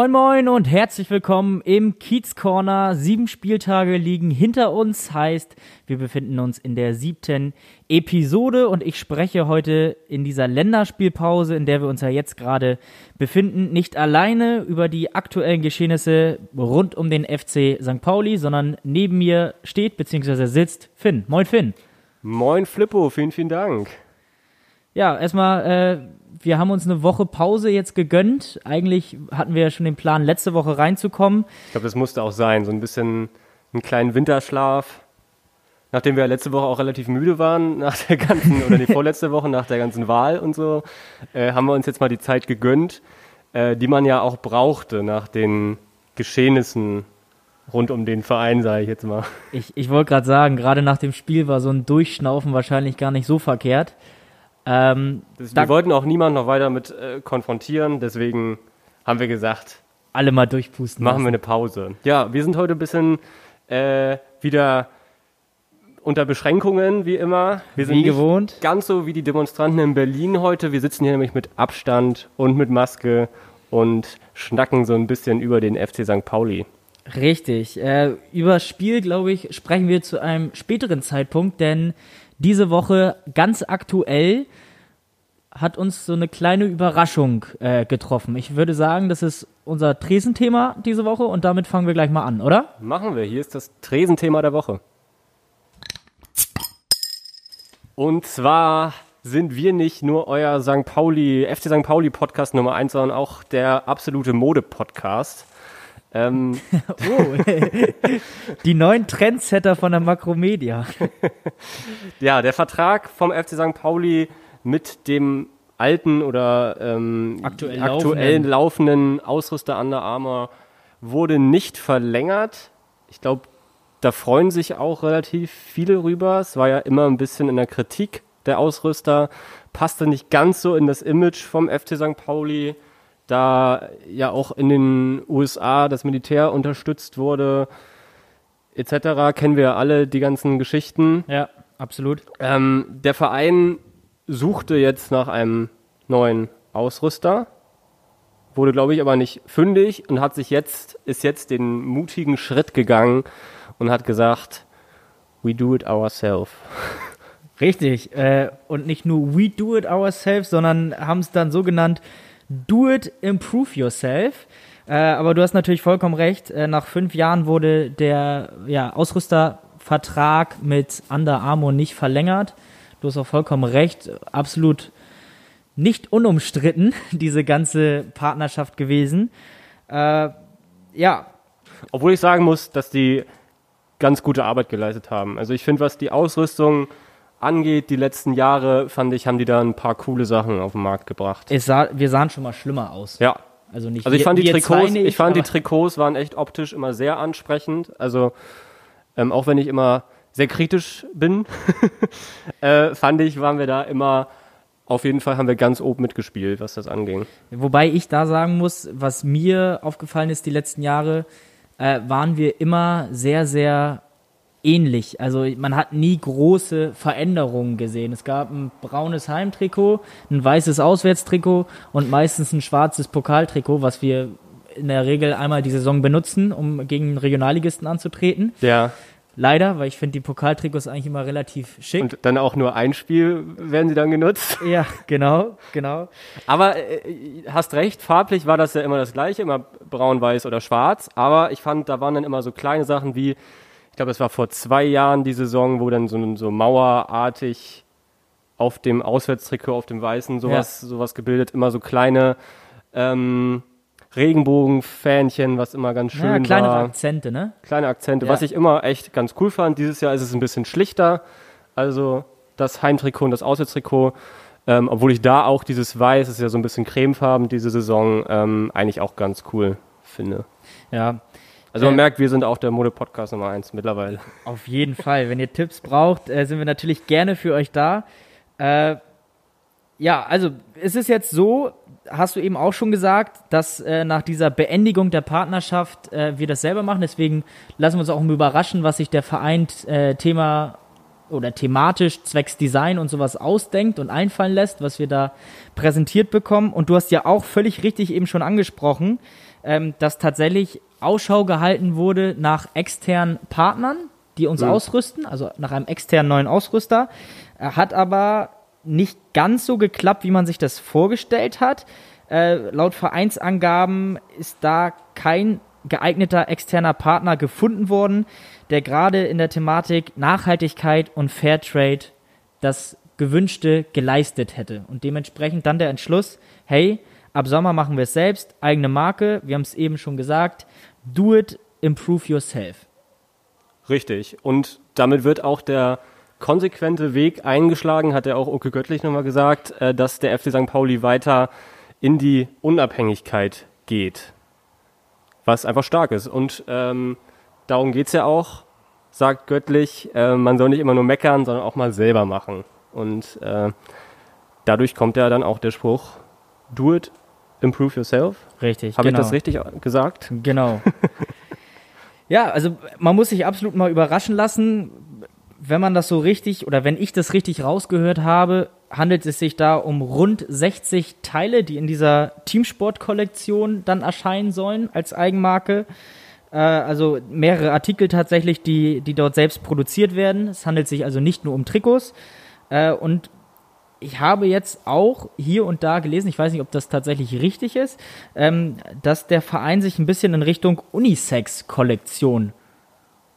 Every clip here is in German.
Moin Moin und herzlich willkommen im Kiez Corner. Sieben Spieltage liegen hinter uns, heißt, wir befinden uns in der siebten Episode und ich spreche heute in dieser Länderspielpause, in der wir uns ja jetzt gerade befinden, nicht alleine über die aktuellen Geschehnisse rund um den FC St. Pauli, sondern neben mir steht bzw. sitzt Finn. Moin Finn. Moin Flippo, vielen, vielen Dank. Ja, erstmal, äh, wir haben uns eine Woche Pause jetzt gegönnt. Eigentlich hatten wir ja schon den Plan, letzte Woche reinzukommen. Ich glaube, das musste auch sein. So ein bisschen einen kleinen Winterschlaf. Nachdem wir letzte Woche auch relativ müde waren, nach der ganzen, oder die vorletzte Woche, nach der ganzen Wahl und so, äh, haben wir uns jetzt mal die Zeit gegönnt, äh, die man ja auch brauchte nach den Geschehnissen rund um den Verein, sage ich jetzt mal. Ich, ich wollte gerade sagen, gerade nach dem Spiel war so ein Durchschnaufen wahrscheinlich gar nicht so verkehrt. Ähm, das, wir wollten auch niemanden noch weiter mit äh, konfrontieren, deswegen haben wir gesagt, alle mal durchpusten. Machen lassen. wir eine Pause. Ja, wir sind heute ein bisschen äh, wieder unter Beschränkungen, wie immer. Wir sind wie gewohnt. ganz so wie die Demonstranten in Berlin heute. Wir sitzen hier nämlich mit Abstand und mit Maske und schnacken so ein bisschen über den FC St. Pauli. Richtig. Äh, über das Spiel, glaube ich, sprechen wir zu einem späteren Zeitpunkt, denn diese Woche ganz aktuell hat uns so eine kleine Überraschung äh, getroffen. Ich würde sagen, das ist unser Tresenthema diese Woche und damit fangen wir gleich mal an, oder? Machen wir. Hier ist das Tresenthema der Woche. Und zwar sind wir nicht nur euer St. Pauli, FC St. Pauli Podcast Nummer 1, sondern auch der absolute Mode-Podcast. Ähm. oh, die neuen Trendsetter von der Makromedia. ja, der Vertrag vom FC St. Pauli mit dem alten oder ähm, aktuell, aktuell laufenden. laufenden Ausrüster Under Armour wurde nicht verlängert. Ich glaube, da freuen sich auch relativ viele rüber. Es war ja immer ein bisschen in der Kritik der Ausrüster, passte nicht ganz so in das Image vom FC St. Pauli da ja auch in den USA das Militär unterstützt wurde, etc., kennen wir alle die ganzen Geschichten. Ja, absolut. Ähm, der Verein suchte jetzt nach einem neuen Ausrüster, wurde, glaube ich, aber nicht fündig und hat sich jetzt, ist jetzt den mutigen Schritt gegangen und hat gesagt, we do it ourselves. Richtig. Äh, und nicht nur we do it ourselves, sondern haben es dann so genannt, Do it, improve yourself. Äh, aber du hast natürlich vollkommen recht. Äh, nach fünf Jahren wurde der ja, Ausrüstervertrag mit Under Armour nicht verlängert. Du hast auch vollkommen recht. Absolut nicht unumstritten, diese ganze Partnerschaft gewesen. Äh, ja. Obwohl ich sagen muss, dass die ganz gute Arbeit geleistet haben. Also ich finde, was die Ausrüstung angeht, die letzten Jahre, fand ich, haben die da ein paar coole Sachen auf den Markt gebracht. Sah, wir sahen schon mal schlimmer aus. Ja. Also nicht Also ich fand die Trikots, nicht, ich fand die Trikots waren echt optisch immer sehr ansprechend. Also ähm, auch wenn ich immer sehr kritisch bin, äh, fand ich, waren wir da immer auf jeden Fall haben wir ganz oben mitgespielt, was das anging. Wobei ich da sagen muss, was mir aufgefallen ist die letzten Jahre, äh, waren wir immer sehr, sehr ähnlich. Also man hat nie große Veränderungen gesehen. Es gab ein braunes Heimtrikot, ein weißes Auswärtstrikot und meistens ein schwarzes Pokaltrikot, was wir in der Regel einmal die Saison benutzen, um gegen Regionalligisten anzutreten. Ja. Leider, weil ich finde die Pokaltrikots eigentlich immer relativ schick. Und dann auch nur ein Spiel werden sie dann genutzt. Ja, genau, genau. Aber äh, hast recht, farblich war das ja immer das gleiche, immer braun, weiß oder schwarz. Aber ich fand, da waren dann immer so kleine Sachen wie ich glaube, es war vor zwei Jahren die Saison, wo dann so, so mauerartig auf dem Auswärtstrikot, auf dem Weißen sowas, ja. sowas gebildet, immer so kleine ähm, Regenbogenfähnchen, was immer ganz schön ja, kleine war. Kleine Akzente, ne? Kleine Akzente, ja. was ich immer echt ganz cool fand. Dieses Jahr ist es ein bisschen schlichter. Also das Heimtrikot und das Auswärtstrikot Ähm, obwohl ich da auch dieses Weiß, das ist ja so ein bisschen cremefarben diese Saison, ähm, eigentlich auch ganz cool finde. Ja. Also man Äh, merkt, wir sind auch der Mode-Podcast Nummer eins mittlerweile. Auf jeden Fall. Wenn ihr Tipps braucht, äh, sind wir natürlich gerne für euch da. Äh, ja, also es ist jetzt so, hast du eben auch schon gesagt, dass äh, nach dieser Beendigung der Partnerschaft äh, wir das selber machen. Deswegen lassen wir uns auch mal überraschen, was sich der Verein äh, Thema oder thematisch zwecks Design und sowas ausdenkt und einfallen lässt, was wir da präsentiert bekommen. Und du hast ja auch völlig richtig eben schon angesprochen, ähm, dass tatsächlich Ausschau gehalten wurde nach externen Partnern, die uns ausrüsten, also nach einem externen neuen Ausrüster. Er hat aber nicht ganz so geklappt, wie man sich das vorgestellt hat. Äh, laut Vereinsangaben ist da kein geeigneter externer Partner gefunden worden, der gerade in der Thematik Nachhaltigkeit und Fairtrade das Gewünschte geleistet hätte. Und dementsprechend dann der Entschluss, hey, ab Sommer machen wir es selbst, eigene Marke, wir haben es eben schon gesagt, do it, improve yourself. Richtig. Und damit wird auch der konsequente Weg eingeschlagen, hat er auch Oke Göttlich nochmal gesagt, äh, dass der FC St. Pauli weiter in die Unabhängigkeit geht. Was einfach stark ist. Und ähm, darum geht's ja auch, sagt Göttlich, äh, man soll nicht immer nur meckern, sondern auch mal selber machen. Und äh, dadurch kommt ja dann auch der Spruch, do it, improve yourself. Richtig, Habe genau. ich das richtig gesagt? Genau. ja, also man muss sich absolut mal überraschen lassen, wenn man das so richtig oder wenn ich das richtig rausgehört habe, handelt es sich da um rund 60 Teile, die in dieser Teamsport-Kollektion dann erscheinen sollen als Eigenmarke. Äh, also mehrere Artikel tatsächlich, die, die dort selbst produziert werden. Es handelt sich also nicht nur um Trikots. Äh, und ich habe jetzt auch hier und da gelesen, ich weiß nicht, ob das tatsächlich richtig ist, ähm, dass der Verein sich ein bisschen in Richtung Unisex-Kollektion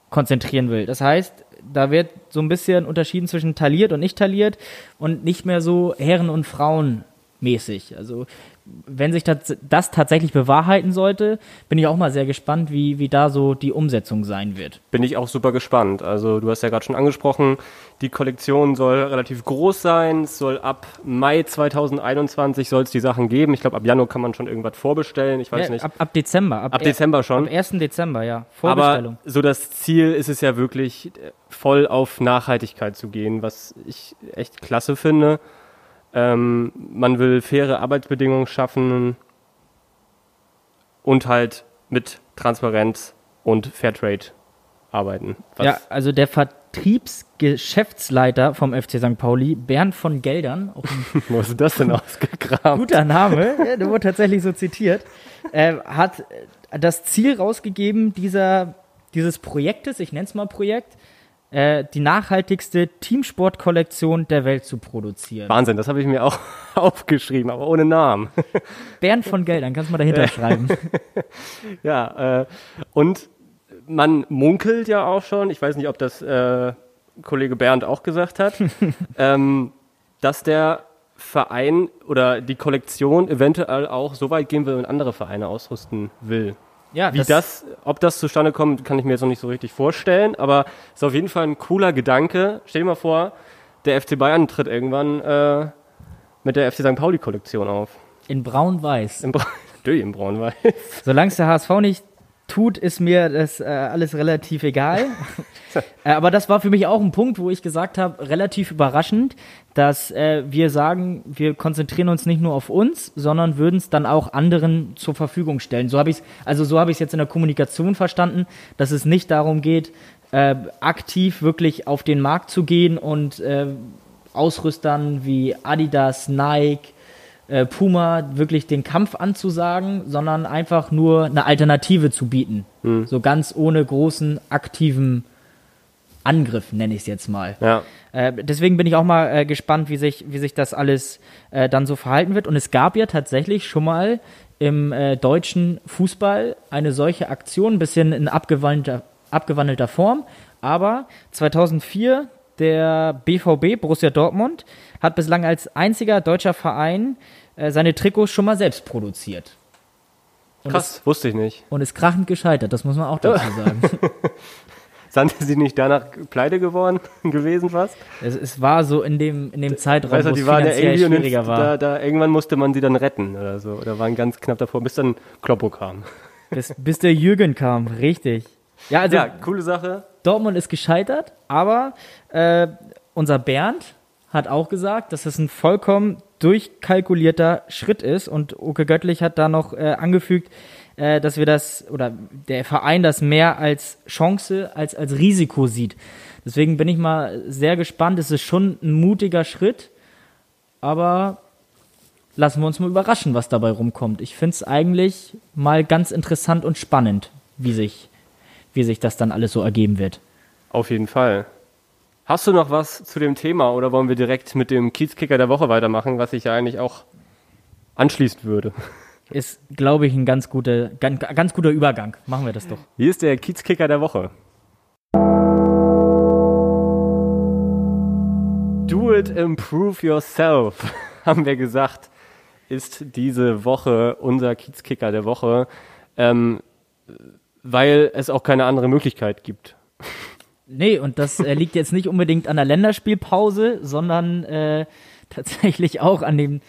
konzentrieren will. Das heißt, da wird so ein bisschen unterschieden zwischen tailliert und nicht tailliert und nicht mehr so Herren- und Frauen mäßig. Also wenn sich das, das tatsächlich bewahrheiten sollte, bin ich auch mal sehr gespannt, wie, wie da so die Umsetzung sein wird. bin ich auch super gespannt. Also du hast ja gerade schon angesprochen, die Kollektion soll relativ groß sein. Es soll ab Mai 2021 soll es die Sachen geben. Ich glaube, ab Januar kann man schon irgendwas vorbestellen. Ich weiß Ja, nicht. ab, ab Dezember. Ab, Ab Dezember schon. Am 1. Dezember, ja. Vorbestellung. Aber so das Ziel ist es ja wirklich voll auf Nachhaltigkeit zu gehen, was ich echt klasse finde. Ähm, man will faire Arbeitsbedingungen schaffen und halt mit Transparenz und Fairtrade arbeiten. Was Ja, also der Vertriebsgeschäftsleiter vom FC St. Pauli, Bernd von Geldern, Wo du das denn ausgegraben? guter Name, ja, der wurde tatsächlich so zitiert, äh, hat das Ziel rausgegeben dieser, dieses Projektes, ich nenne es mal Projekt, äh, die nachhaltigste Teamsportkollektion der Welt zu produzieren. Wahnsinn, das habe ich mir auch aufgeschrieben, aber ohne Namen. Bernd von Geldern, kannst du mal dahinter schreiben. Ja, äh, und man munkelt ja auch schon, ich weiß nicht, ob das äh, Kollege Bernd auch gesagt hat, ähm, dass der Verein oder die Kollektion eventuell auch so weit gehen will und andere Vereine ausrüsten will. Ja, Wie das, ob das zustande kommt, kann ich mir jetzt noch nicht so richtig vorstellen, aber ist auf jeden Fall ein cooler Gedanke. Stell dir mal vor, der FC Bayern tritt irgendwann äh, mit der FC St. Pauli-Kollektion auf. in braun-weiß. Im, Bra im Braunwald. Solange es der HSV nicht tut, ist mir das äh, alles relativ egal. äh, aber das war für mich auch ein Punkt, wo ich gesagt habe, relativ überraschend, dass äh, wir sagen, wir konzentrieren uns nicht nur auf uns, sondern würden es dann auch anderen zur Verfügung stellen. So habe ich also so habe ich es jetzt in der Kommunikation verstanden, dass es nicht darum geht, äh, aktiv wirklich auf den Markt zu gehen und äh, Ausrüstern wie Adidas, Nike, äh, Puma wirklich den Kampf anzusagen, sondern einfach nur eine Alternative zu bieten. So ganz ohne großen aktiven Angriff, nenne ich es jetzt mal. Ja. Äh, deswegen bin ich auch mal äh, gespannt, wie sich, wie sich das alles äh, dann so verhalten wird. Und es gab ja tatsächlich schon mal im äh, deutschen Fußball eine solche Aktion, ein bisschen in abgewandelter, abgewandelter Form. Aber 2004 der BVB, Borussia Dortmund, hat bislang als einziger deutscher Verein äh, seine Trikots schon mal selbst produziert. Und Krass, wusste ich nicht. und ist krachend gescheitert, das muss man auch dazu sagen. Sind sie nicht danach pleite geworden gewesen fast? Es, es war so in dem, in dem Zeitraum, Weißt du, wo es ja finanziell und schwieriger jetzt, war. da, da, irgendwann musste man sie dann retten oder so. Oder waren ganz knapp davor, bis dann Kloppo kam. Bis, bis der Jürgen kam, richtig. Ja, also Ja, coole Sache. Dortmund ist gescheitert, aber äh, unser Bernd hat auch gesagt, dass es ein vollkommen durchkalkulierter Schritt ist und Oke Göttlich hat da noch äh, angefügt, äh, dass wir das oder der Verein das mehr als Chance als als Risiko sieht. Deswegen bin ich mal sehr gespannt. Es ist schon ein mutiger Schritt, aber lassen wir uns mal überraschen, was dabei rumkommt. Ich finde es eigentlich mal ganz interessant und spannend, wie sich, wie sich das dann alles so ergeben wird. Auf jeden Fall. Hast du noch was zu dem Thema oder wollen wir direkt mit dem Kiezkicker der Woche weitermachen, was ich ja eigentlich auch anschließen würde? Ist, glaube ich, ein ganz guter, ganz, ganz guter Übergang. Machen wir das doch. Hier ist der Kiezkicker der Woche. Do it, improve yourself, haben wir gesagt, ist diese Woche unser Kiezkicker der Woche, ähm, weil es auch keine andere Möglichkeit gibt. Nee, und das äh, liegt jetzt nicht unbedingt an der Länderspielpause, sondern äh, tatsächlich auch an dem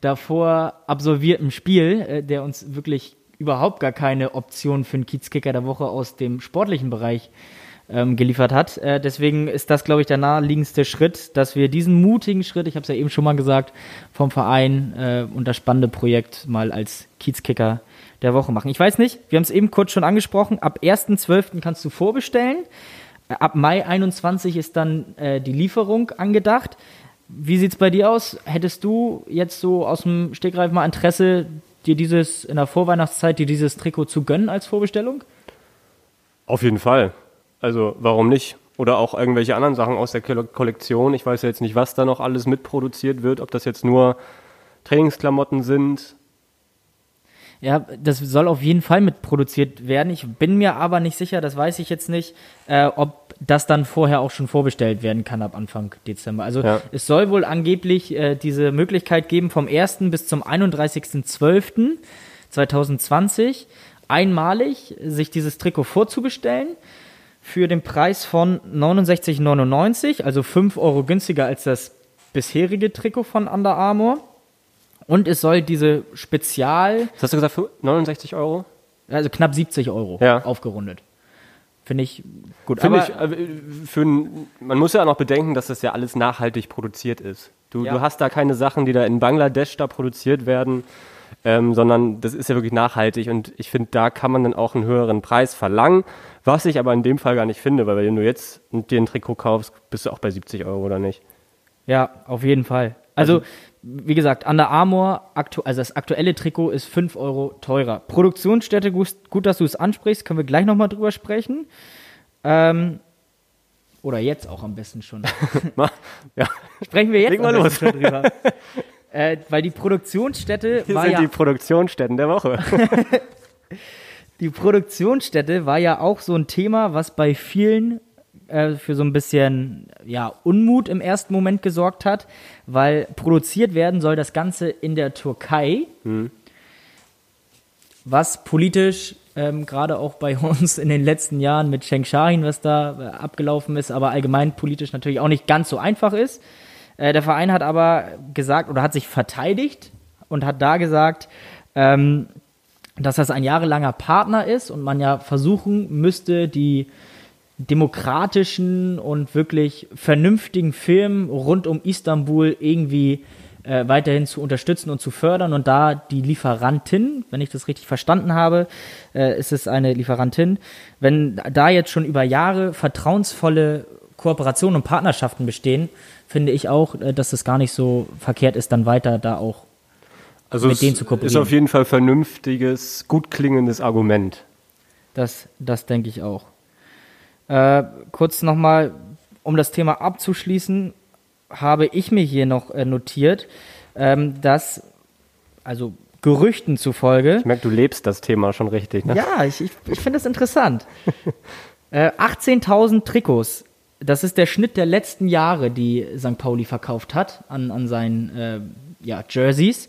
davor absolvierten Spiel, äh, der uns wirklich überhaupt gar keine Option für einen Kiezkicker der Woche aus dem sportlichen Bereich ähm, geliefert hat. Äh, deswegen ist das, glaube ich, der naheliegendste Schritt, dass wir diesen mutigen Schritt, ich habe es ja eben schon mal gesagt, vom Verein äh, und das spannende Projekt mal als Kiezkicker der Woche machen. Ich weiß nicht, wir haben es eben kurz schon angesprochen, ab 1.12. kannst du vorbestellen. Äh, Ab Mai 21 ist dann äh, die Lieferung angedacht. Wie sieht's bei dir aus? Hättest du jetzt so aus dem Stegreif mal Interesse, dir dieses in der Vorweihnachtszeit dir dieses Trikot zu gönnen als Vorbestellung? Auf jeden Fall. Also warum nicht? Oder auch irgendwelche anderen Sachen aus der Kolle- Kollektion. Ich weiß ja jetzt nicht, was da noch alles mitproduziert wird, ob das jetzt nur Trainingsklamotten sind. Ja, das soll auf jeden Fall mitproduziert werden. Ich bin mir aber nicht sicher, das weiß ich jetzt nicht, äh, ob das dann vorher auch schon vorbestellt werden kann ab Anfang Dezember. Also Ja. es soll wohl angeblich äh, diese Möglichkeit geben, vom 1. bis zum 31.12.2020 einmalig sich dieses Trikot vorzubestellen für den Preis von 69,99, also 5 Euro günstiger als das bisherige Trikot von Under Armour. Und es soll diese Spezial, Was hast du gesagt? für 69 Euro? also knapp 70 Euro Ja. aufgerundet. Finde ich gut. Finde ich, äh, für man muss ja auch noch bedenken, dass das ja alles nachhaltig produziert ist. Du, Ja. du hast da keine Sachen, die da in Bangladesch da produziert werden, ähm, sondern das ist ja wirklich nachhaltig und ich finde, da kann man dann auch einen höheren Preis verlangen, was ich aber in dem Fall gar nicht finde, weil wenn du jetzt dir ein Trikot kaufst, bist du auch bei 70 Euro oder nicht. ja, auf jeden Fall. Also, wie gesagt, Under Armour, aktu also das aktuelle Trikot ist 5 Euro teurer. Produktionsstätte, gut, gut dass du es ansprichst, können wir gleich nochmal drüber sprechen. Ähm, oder jetzt auch am besten schon. Ja, Sprechen wir jetzt Leg mal los. schon drüber. äh, weil die Produktionsstätte hier war sind ja die Produktionsstätten der Woche. Die Produktionsstätte war ja auch so ein Thema, was bei vielen äh, für so ein bisschen ja, Unmut im ersten Moment gesorgt hat, weil produziert werden soll das Ganze in der Türkei, was politisch ähm, gerade auch bei uns in den letzten Jahren mit Schenk Shahin, was da äh, abgelaufen ist, aber allgemein politisch natürlich auch nicht ganz so einfach ist. Äh, der Verein hat aber gesagt oder hat sich verteidigt und hat da gesagt, ähm, dass das ein jahrelanger Partner ist und man ja versuchen müsste, die demokratischen und wirklich vernünftigen Firmen rund um Istanbul irgendwie äh, weiterhin zu unterstützen und zu fördern. Und da die Lieferantin, wenn ich das richtig verstanden habe, äh, ist es eine Lieferantin, wenn da jetzt schon über Jahre vertrauensvolle Kooperationen und Partnerschaften bestehen, finde ich auch, äh, dass es gar nicht so verkehrt ist, dann weiter da auch Also Mit denen zu ist kooperieren. auf jeden Fall vernünftiges, gut klingendes Argument. Das, das denke ich auch. Äh, kurz nochmal, um das Thema abzuschließen, habe ich mir hier noch äh, notiert, ähm, dass, also Gerüchten zufolge, Ich merke, du lebst das Thema schon richtig, ne? ja, ich, ich, ich finde das interessant. äh, 18.000 Trikots, das ist der Schnitt der letzten Jahre, die St. Pauli verkauft hat an, an seinen äh, ja, Jerseys.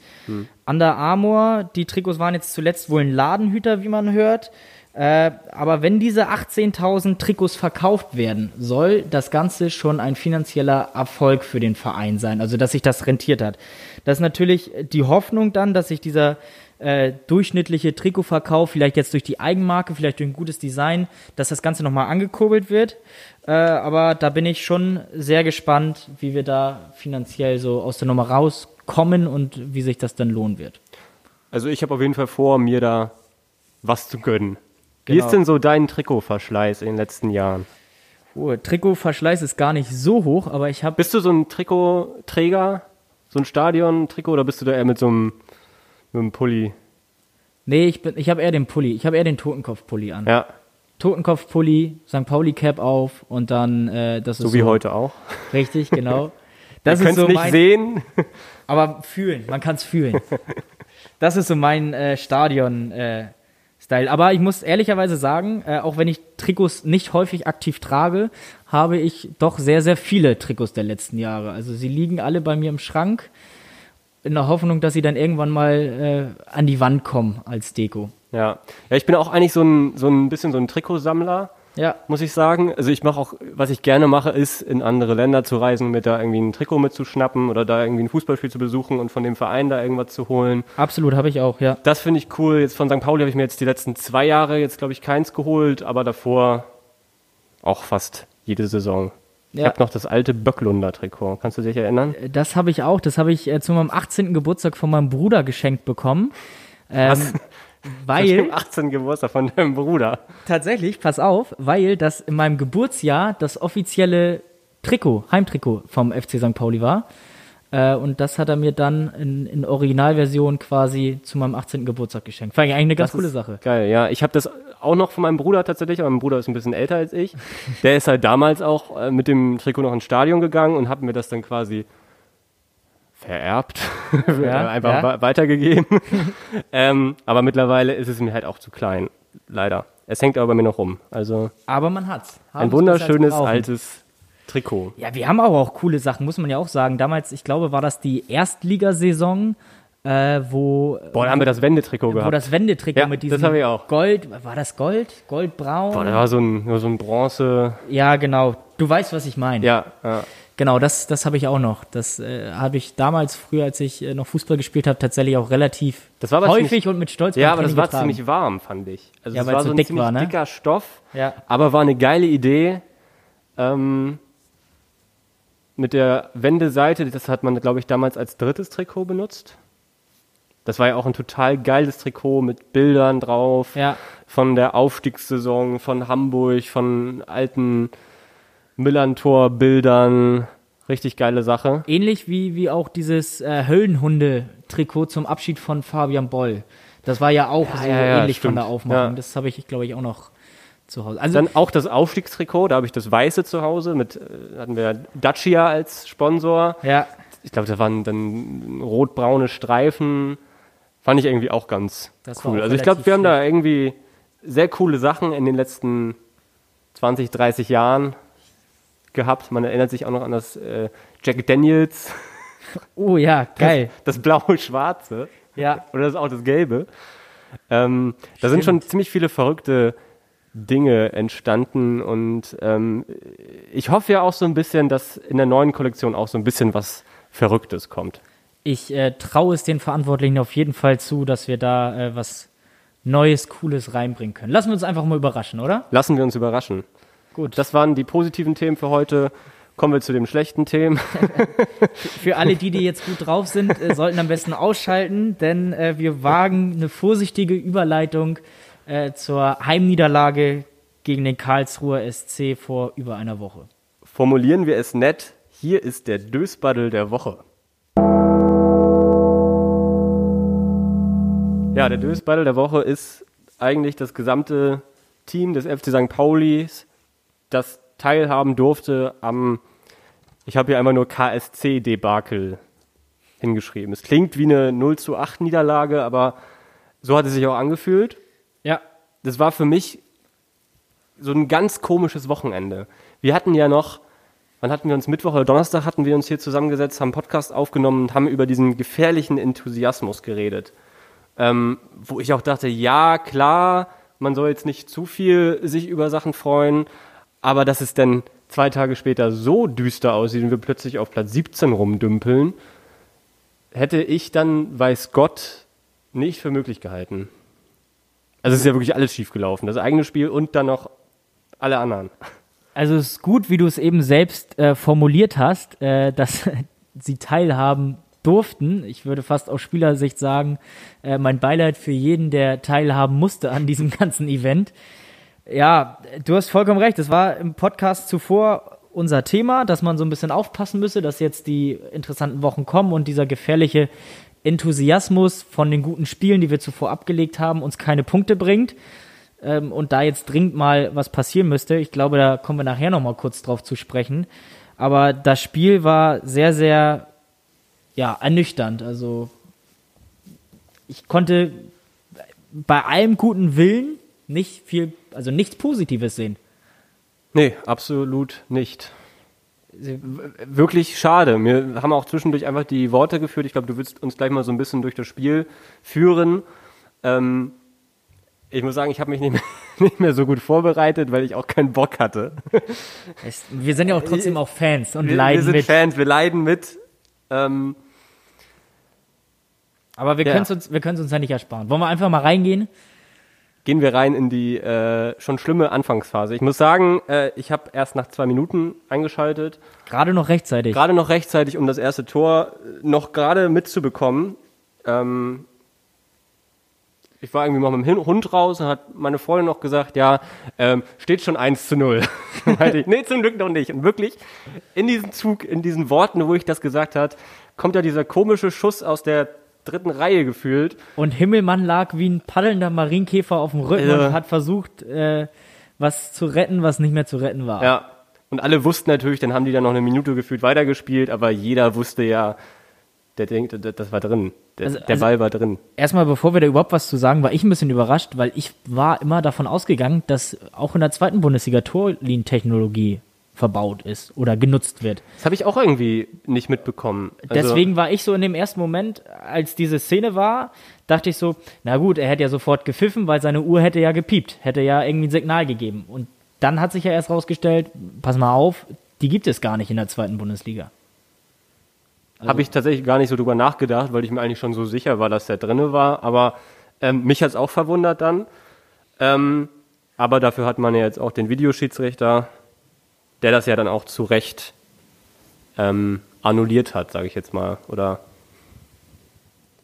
Under Armour, die Trikots waren jetzt zuletzt wohl ein Ladenhüter, wie man hört. Äh, aber wenn diese 18.000 Trikots verkauft werden, soll das Ganze schon ein finanzieller Erfolg für den Verein sein, also dass sich das rentiert hat. Das ist natürlich die Hoffnung dann, dass sich dieser äh, durchschnittliche Trikotverkauf, vielleicht jetzt durch die Eigenmarke, vielleicht durch ein gutes Design, dass das Ganze nochmal angekurbelt wird. Äh, aber da bin ich schon sehr gespannt, wie wir da finanziell so aus der Nummer rauskommen und wie sich das dann lohnen wird. Also ich habe auf jeden Fall vor, mir da was zu gönnen. Wie Genau. ist denn so dein Trikotverschleiß in den letzten Jahren? Oh, Trikotverschleiß ist gar nicht so hoch, aber ich habe Bist du so ein Trikotträger, so ein Stadion-Trikot oder bist du da eher mit so einem, mit einem Pulli? nee, ich bin ich habe eher den Pulli, ich habe eher den Totenkopf-Pulli an. Ja, Totenkopf-Pulli, St. Pauli Cap auf und dann äh, das ist so wie heute auch. richtig, genau. Das Ihr könnt es so nicht mein, sehen. aber fühlen, man kann es fühlen. Das ist so mein äh, Stadion äh, Style, aber ich muss ehrlicherweise sagen, äh, auch wenn ich Trikots nicht häufig aktiv trage, habe ich doch sehr sehr viele Trikots der letzten Jahre. Also sie liegen alle bei mir im Schrank in der Hoffnung, dass sie dann irgendwann mal äh, an die Wand kommen als Deko. Ja. ja, ich bin auch eigentlich so ein, so ein bisschen so ein Trikotsammler, Ja, muss ich sagen. Also ich mache auch, was ich gerne mache, ist in andere Länder zu reisen, mit da irgendwie ein Trikot mitzuschnappen oder da irgendwie ein Fußballspiel zu besuchen und von dem Verein da irgendwas zu holen. absolut habe ich auch, ja. Das finde ich cool. Jetzt von St. Pauli habe ich mir jetzt die letzten zwei Jahre jetzt, glaube ich, keins geholt, aber davor auch fast jede Saison. Ich Ja. habe noch das alte Böcklunder Trikot. Kannst du dich erinnern? Das habe ich auch. Das habe ich äh, zu meinem 18. Geburtstag von meinem Bruder geschenkt bekommen. Ähm? weil Dem 18. Geburtstag von deinem Bruder. tatsächlich, pass auf, weil das in meinem Geburtsjahr das offizielle Trikot, Heimtrikot vom FC St. Pauli war. Äh, und das hat er mir dann in, in Originalversion quasi zu meinem 18. Geburtstag geschenkt. Ich eigentlich eine ganz Das coole Sache. Geil, ja. Ich habe das auch noch von meinem Bruder tatsächlich, aber mein Bruder ist ein bisschen älter als ich. Der ist halt damals auch äh, mit dem Trikot noch ins Stadion gegangen und hat mir das dann quasi vererbt, Ja, einfach ja. weitergegeben. ähm, aber mittlerweile ist es mir halt auch zu klein, leider. Es hängt aber bei mir noch rum. Also Aber man hat's. ein Haben's wunderschönes altes Trikot. Ja, wir haben aber auch coole Sachen, muss man ja auch sagen. Damals, ich glaube, war das die Erstligasaison, äh, wo, Boah, da haben wir das Wendetrikot wo gehabt. das Wendetrikot Ja, mit das diesem hab ich auch. Gold, war das Gold? Goldbraun? Boah, da war so ein, so ein Bronze. ja, genau. Du weißt, was ich meine. Ja, ja. Genau, das, das habe ich auch noch. Das äh, habe ich damals, früher, als ich äh, noch Fußball gespielt habe, tatsächlich auch relativ Das war aber häufig ziemlich- und mit Stolz Ja, aber das war getragen. ziemlich warm, fand ich. Also Ja, es war so so ein dick ziemlich war, ne? dicker Stoff, Ja. aber war eine geile Idee. Ähm, mit der Wendeseite, das hat man, glaube ich, damals als drittes Trikot benutzt. Das war ja auch ein total geiles Trikot mit Bildern drauf. Ja. Von der Aufstiegssaison, von Hamburg, von alten Millantor-Bildern. Richtig geile Sache. Ähnlich wie, wie auch dieses äh, Höllenhunde-Trikot zum Abschied von Fabian Boll. Das war ja auch so ja, ja, ähnlich von stimmt. der Aufmachung. Ja. Das habe ich, glaube ich, auch noch zu Hause. Also, Dann auch das Aufstiegstrikot, da habe ich das weiße zu Hause. Mit, äh, hatten wir Dacia als Sponsor. ja, Ich glaube, da waren dann rot-braune Streifen. Fand ich irgendwie auch ganz Das cool. auch Also ich glaube, wir haben da irgendwie sehr coole Sachen in den letzten 20, 30 Jahren gehabt. Man erinnert sich auch noch an das äh, Jack Daniels, oh ja, geil. das blaue-schwarze Ja, oder das auch das gelbe. Ähm, da sind schon ziemlich viele verrückte Dinge entstanden und ähm, ich hoffe ja auch so ein bisschen, dass in der neuen Kollektion auch so ein bisschen was Verrücktes kommt. ich äh, traue es den Verantwortlichen auf jeden Fall zu, dass wir da äh, was Neues, Cooles reinbringen können. Lassen wir uns einfach mal überraschen, oder? Lassen wir uns überraschen. Gut. Das waren die positiven Themen für heute. Kommen wir zu den schlechten Themen. Für alle, die, die jetzt gut drauf sind, äh, sollten am besten ausschalten, denn äh, wir wagen eine vorsichtige Überleitung äh, zur Heimniederlage gegen den Karlsruher SC vor über einer Woche. Formulieren wir es nett. Hier ist der Dösbaddel der Woche. Ja, der Dösbaddel der Woche ist eigentlich das gesamte Team des FC St. Paulis, das teilhaben durfte am, ich habe hier einfach nur KSC-Debakel hingeschrieben. Es klingt wie eine 0 zu 8 Niederlage, aber so hat es sich auch angefühlt. Ja, das war für mich so ein ganz komisches Wochenende. Wir hatten ja noch wann hatten wir uns Mittwoch oder Donnerstag hatten wir uns hier zusammengesetzt, haben Podcast aufgenommen und haben über diesen gefährlichen Enthusiasmus geredet. Ähm, wo ich auch dachte, ja, klar, man soll jetzt nicht zu viel sich über Sachen freuen, aber dass es denn zwei Tage später so düster aussieht und wir plötzlich auf Platz 17 rumdümpeln, hätte ich dann, weiß Gott, nicht für möglich gehalten. Also es ist ja wirklich alles schiefgelaufen. Das eigene Spiel und dann noch alle anderen. Also es ist gut, wie du es eben selbst äh, formuliert hast, äh, dass sie teilhaben durften. Ich würde fast aus Spielersicht sagen, äh, mein Beileid für jeden, der teilhaben musste an diesem ganzen Event. Ja, du hast vollkommen recht. Es war im Podcast zuvor unser Thema, dass man so ein bisschen aufpassen müsse, dass jetzt die interessanten Wochen kommen und dieser gefährliche Enthusiasmus von den guten Spielen, die wir zuvor abgelegt haben, uns keine Punkte bringt. Ähm, und da jetzt dringend mal was passieren müsste, ich glaube, da kommen wir nachher nochmal kurz drauf zu sprechen. Aber das Spiel war sehr, sehr ja, ernüchternd. Also ich konnte bei allem guten Willen nicht viel, also nichts Positives sehen. Nee, absolut nicht. Wirklich schade. Wir haben auch zwischendurch einfach die Worte geführt. Ich glaube, du willst uns gleich mal so ein bisschen durch das Spiel führen. Ähm, ich muss sagen, ich habe mich nicht mehr, nicht mehr, so gut vorbereitet, weil ich auch keinen Bock hatte. Es, wir sind ja auch trotzdem auch Fans und wir, leiden mit. Wir sind mit. Fans, wir leiden mit. Ähm, Aber wir Ja. können es uns, wir können es uns ja nicht ersparen. Wollen wir einfach mal reingehen? Gehen wir rein in die äh, schon schlimme Anfangsphase. Ich muss sagen, äh, ich habe erst nach zwei Minuten eingeschaltet. Gerade noch rechtzeitig. Gerade noch rechtzeitig, um das erste Tor äh, noch gerade mitzubekommen. Ähm, ich war irgendwie mal mit dem Hund raus und hat meine Freundin noch gesagt, ja, ähm, steht schon 1 zu 0. Meinte ich, nee, zum Glück noch nicht. Und wirklich, in diesem Zug, in diesen Worten, wo ich das gesagt hat, kommt ja dieser komische Schuss aus der dritten Reihe gefühlt. Und Himmelmann lag wie ein paddelnder Marienkäfer auf dem Rücken Ja. und hat versucht, äh, was zu retten, was nicht mehr zu retten war. Ja. Und alle wussten natürlich, dann haben die dann noch eine Minute gefühlt weitergespielt, aber jeder wusste ja, der denkt, das war drin. Der, Also- der also- Ball war drin. Erstmal, bevor wir da überhaupt was zu sagen, war ich ein bisschen überrascht, weil ich war immer davon ausgegangen, dass auch in der zweiten Bundesliga Torlinientechnologie verbaut ist oder genutzt wird. Das habe ich auch irgendwie nicht mitbekommen. Also, Deswegen war ich so in dem ersten Moment, als diese Szene war, dachte ich so, na gut, er hätte ja sofort gepfiffen, weil seine Uhr hätte ja gepiept, hätte ja irgendwie ein Signal gegeben. Und dann hat sich ja erst rausgestellt, pass mal auf, die gibt es gar nicht in der zweiten Bundesliga. Habe ich tatsächlich gar nicht so drüber nachgedacht, weil ich mir eigentlich schon so sicher war, dass der drinne war. Aber ähm, mich hat's auch verwundert dann. Ähm, aber dafür hat man ja jetzt auch den Videoschiedsrichter, der das ja dann auch zu Recht ähm, annulliert hat, sage ich jetzt mal. Oder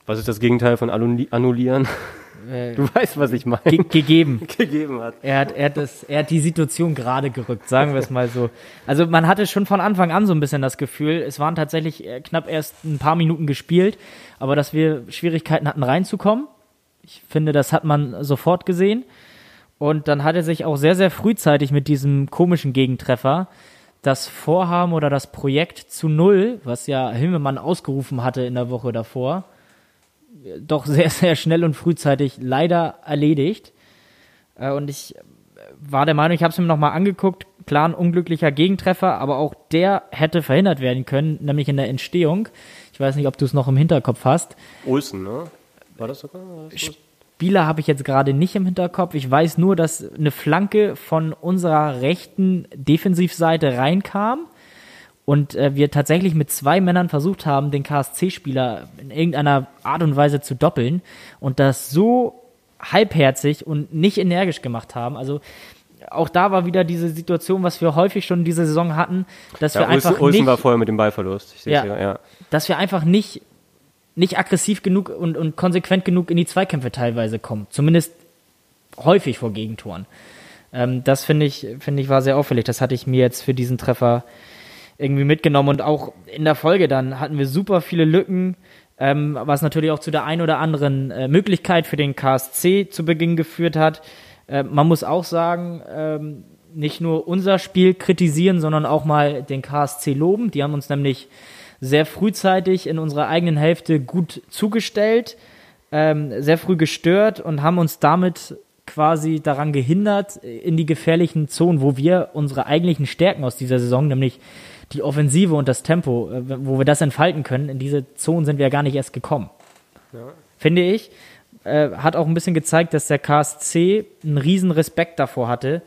was ist das Gegenteil von annulli- annullieren? Äh, Du weißt, was ich meine. ge gegeben. gegeben hat. Er hat, er, hat das, er hat die Situation gerade gerückt, sagen wir es mal so. Also man hatte schon von Anfang an so ein bisschen das Gefühl, es waren tatsächlich äh, knapp erst ein paar Minuten gespielt, aber dass wir Schwierigkeiten hatten reinzukommen. Ich finde, das hat man sofort gesehen. Und dann hat er sich auch sehr, sehr frühzeitig mit diesem komischen Gegentreffer das Vorhaben oder das Projekt zu Null, was ja Himmelmann ausgerufen hatte in der Woche davor, doch sehr, sehr schnell und frühzeitig leider erledigt. Äh, Und ich war der Meinung, ich habe es mir nochmal angeguckt, klar ein unglücklicher Gegentreffer, aber auch der hätte verhindert werden können, nämlich in der Entstehung. Ich weiß nicht, ob du es noch im Hinterkopf hast. Olsen, ne? War das sogar? Spieler habe ich jetzt gerade nicht im Hinterkopf. Ich weiß nur, dass eine Flanke von unserer rechten Defensivseite reinkam und äh, wir tatsächlich mit zwei Männern versucht haben, den KSC-Spieler in irgendeiner Art und Weise zu doppeln und das so halbherzig und nicht energisch gemacht haben. Also auch da war wieder diese Situation, was wir häufig schon diese Saison hatten, dass wir Ja, Olsen, einfach Olsen nicht war vorher mit dem Ballverlust. Ich ja. ja. dass wir einfach nicht, nicht aggressiv genug und, und konsequent genug in die Zweikämpfe teilweise kommen. Zumindest häufig vor Gegentoren. Ähm, das finde ich, finde ich war sehr auffällig. Das hatte ich mir jetzt für diesen Treffer irgendwie mitgenommen und auch in der Folge dann hatten wir super viele Lücken, ähm, was natürlich auch zu der ein oder anderen äh, Möglichkeit für den KSC zu Beginn geführt hat. Äh, man muss auch sagen, ähm, nicht nur unser Spiel kritisieren, sondern auch mal den KSC loben. Die haben uns nämlich sehr frühzeitig in unserer eigenen Hälfte gut zugestellt, ähm, sehr früh gestört und haben uns damit quasi daran gehindert, in die gefährlichen Zonen, wo wir unsere eigentlichen Stärken aus dieser Saison, nämlich die Offensive und das Tempo, äh, wo wir das entfalten können, in diese Zonen sind wir ja gar nicht erst gekommen. Finde ich. Äh, hat auch ein bisschen gezeigt, dass der KSC einen riesen Respekt davor hatte,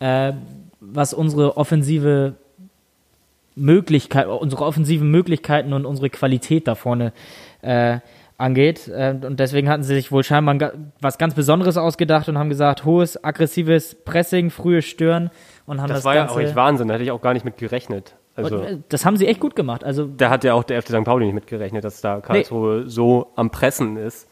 äh, was unsere offensive Möglichkeit, unsere offensiven Möglichkeiten und unsere Qualität da vorne äh, angeht. Äh, und deswegen hatten sie sich wohl scheinbar was ganz Besonderes ausgedacht und haben gesagt, hohes, aggressives Pressing, frühe Stören und haben das, Das war ja Ganze. auch echt Wahnsinn, da hätte ich auch gar nicht mit gerechnet. Also, und, äh, das haben sie echt gut gemacht. Also da hat ja auch der FC St. Pauli nicht mit gerechnet, dass da Karlsruhe so am Pressen ist.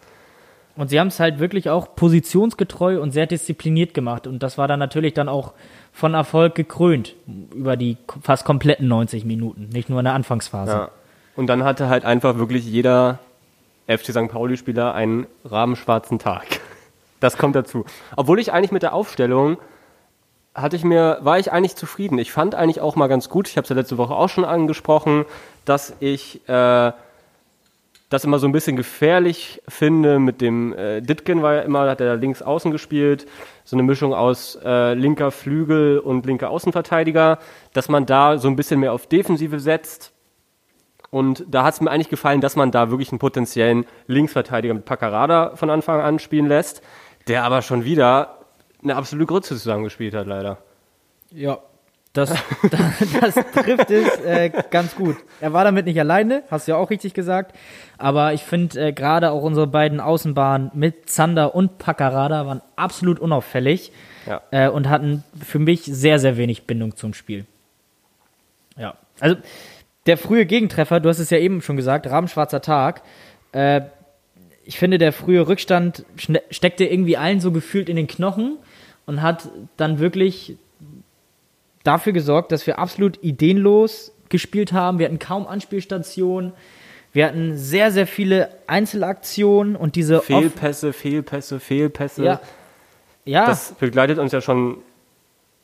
Und sie haben es halt wirklich auch positionsgetreu und sehr diszipliniert gemacht. Und das war dann natürlich dann auch von Erfolg gekrönt über die fast kompletten 90 Minuten, nicht nur in der Anfangsphase. Ja. Und dann hatte halt einfach wirklich jeder FC St. Pauli-Spieler einen rabenschwarzen Tag. Das kommt dazu. Obwohl ich eigentlich mit der Aufstellung hatte ich mir, war ich eigentlich zufrieden. Ich fand eigentlich auch mal ganz gut, ich habe es ja letzte Woche auch schon angesprochen, dass ich äh, das immer so ein bisschen gefährlich finde mit dem äh, Ditken war ja immer, hat er links außen gespielt, so eine Mischung aus äh, linker Flügel und linker Außenverteidiger, dass man da so ein bisschen mehr auf Defensive setzt. Und da hat es mir eigentlich gefallen, dass man da wirklich einen potenziellen Linksverteidiger mit Paccarada von Anfang an spielen lässt, der aber schon wieder eine absolute Grütze zusammengespielt hat, leider. Ja, das, das, trifft es äh, ganz gut. Er war damit nicht alleine, hast du ja auch richtig gesagt. Aber ich finde äh, gerade auch unsere beiden Außenbahnen mit Zander und Paccarada waren absolut unauffällig Ja. äh, und hatten für mich sehr, sehr wenig Bindung zum Spiel. Ja, also der frühe Gegentreffer, du hast es ja eben schon gesagt, Rabenschwarzer Tag. Äh, ich finde, der frühe Rückstand steckte irgendwie allen so gefühlt in den Knochen und hat dann wirklich dafür gesorgt, dass wir absolut ideenlos gespielt haben. Wir hatten kaum Anspielstationen. Wir hatten sehr, sehr viele Einzelaktionen und diese Fehlpässe, Fehlpässe, Fehlpässe. ja, ja, Das begleitet uns ja schon